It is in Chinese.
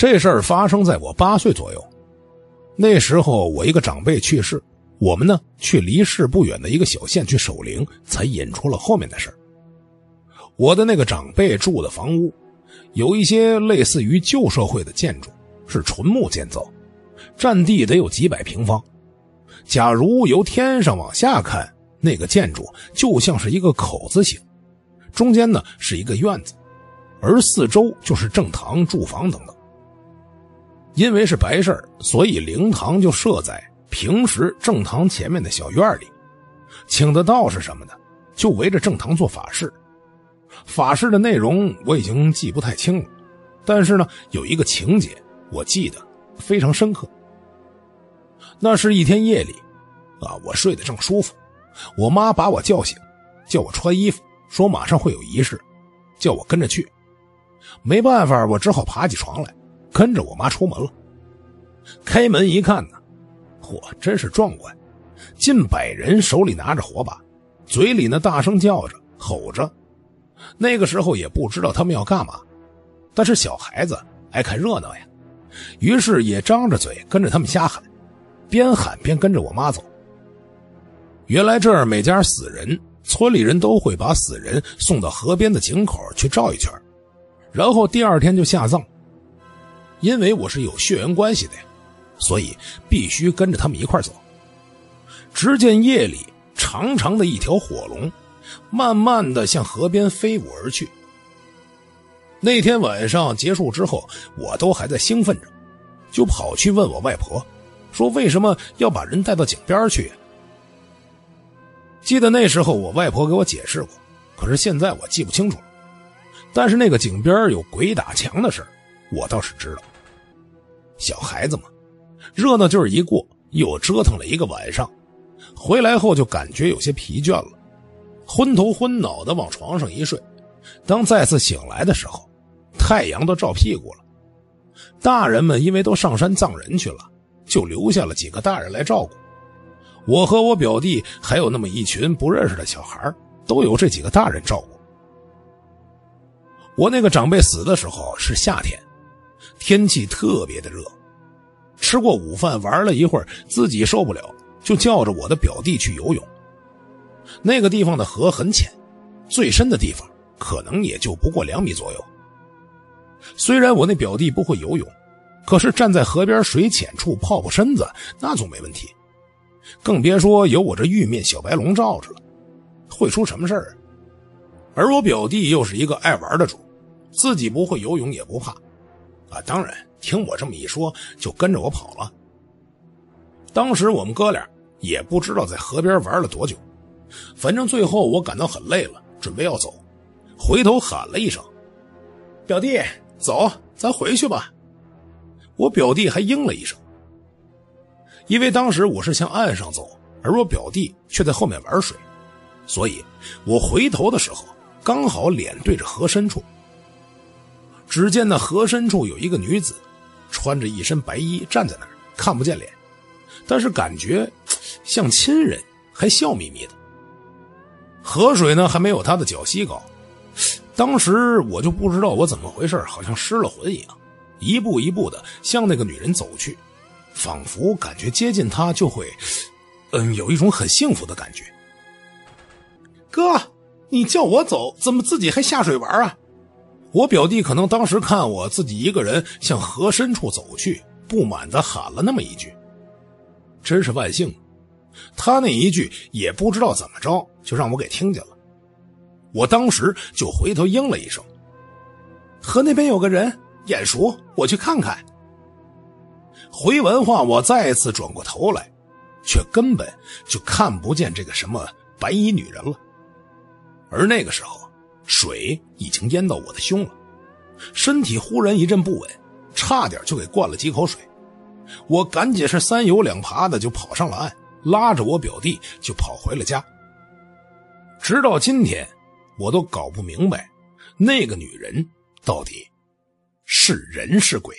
这事儿发生在我八岁左右，那时候我一个长辈去世，我们呢去离市不远的一个小县去守灵，才引出了后面的事儿我的那个长辈住的房屋，有一些类似于旧社会的建筑，是纯木建造，占地得有几百平方。假如由天上往下看，那个建筑就像是一个口字形，中间呢是一个院子，而四周就是正堂、住房等等。因为是白事所以灵堂就设在平时正堂前面的小院里，请的道士什么的就围着正堂做法事。法事的内容我已经记不太清了，但是呢，有一个情节我记得非常深刻。那是一天夜里，啊，我睡得正舒服，我妈把我叫醒，叫我穿衣服，说马上会有仪式，叫我跟着去。没办法，我只好爬起床来，跟着我妈出门了。开门一看呢，嚯，真是壮观！近百人手里拿着火把，嘴里呢大声叫着、吼着。那个时候也不知道他们要干嘛，但是小孩子爱看热闹呀，于是也张着嘴跟着他们瞎喊。边喊边跟着我妈走。原来这儿每家死人，村里人都会把死人送到河边的井口去照一圈，然后第二天就下葬。因为我是有血缘关系的呀，所以必须跟着他们一块走。只见夜里长长的一条火龙，慢慢的向河边飞舞而去。那天晚上结束之后，我都还在兴奋着，就跑去问我外婆。说为什么要把人带到井边去？记得那时候我外婆给我解释过，可是现在我记不清楚了。但是那个井边有鬼打墙的事我倒是知道。小孩子嘛，热闹劲儿一过，又折腾了一个晚上，回来后就感觉有些疲倦了，昏头昏脑的往床上一睡。当再次醒来的时候，太阳都照屁股了。大人们因为都上山葬人去了。就留下了几个大人来照顾我和我表弟，还有那么一群不认识的小孩，都有这几个大人照顾。我那个长辈死的时候是夏天，天气特别的热。吃过午饭，玩了一会儿，自己受不了，就叫着我的表弟去游泳。那个地方的河很浅，最深的地方可能也就不过两米左右。虽然我那表弟不会游泳。可是站在河边水浅处泡泡身子，那总没问题，更别说有我这玉面小白龙罩着了，会出什么事儿？而我表弟又是一个爱玩的主，自己不会游泳也不怕，啊，当然听我这么一说，就跟着我跑了。当时我们哥俩也不知道在河边玩了多久，反正最后我感到很累了，准备要走，回头喊了一声：“表弟，走，咱回去吧。”我表弟还应了一声，因为当时我是向岸上走，而我表弟却在后面玩水，所以我回头的时候刚好脸对着河深处。只见那河深处有一个女子，穿着一身白衣站在那儿，看不见脸，但是感觉像亲人，还笑眯眯的。河水呢还没有她的脚膝高，当时我就不知道我怎么回事，好像失了魂一样。一步一步的向那个女人走去，仿佛感觉接近她就会，嗯，有一种很幸福的感觉。哥，你叫我走，怎么自己还下水玩啊？我表弟可能当时看我自己一个人向河深处走去，不满的喊了那么一句。真是万幸，他那一句也不知道怎么着就让我给听见了。我当时就回头应了一声：“河那边有个人。”眼熟，我去看看。回完话，我再次转过头来，却根本就看不见这个什么白衣女人了。而那个时候，水已经淹到我的胸了，身体忽然一阵不稳，差点就给灌了几口水。我赶紧是三游两爬的就跑上了岸，拉着我表弟就跑回了家。直到今天，我都搞不明白那个女人到底。是人是鬼？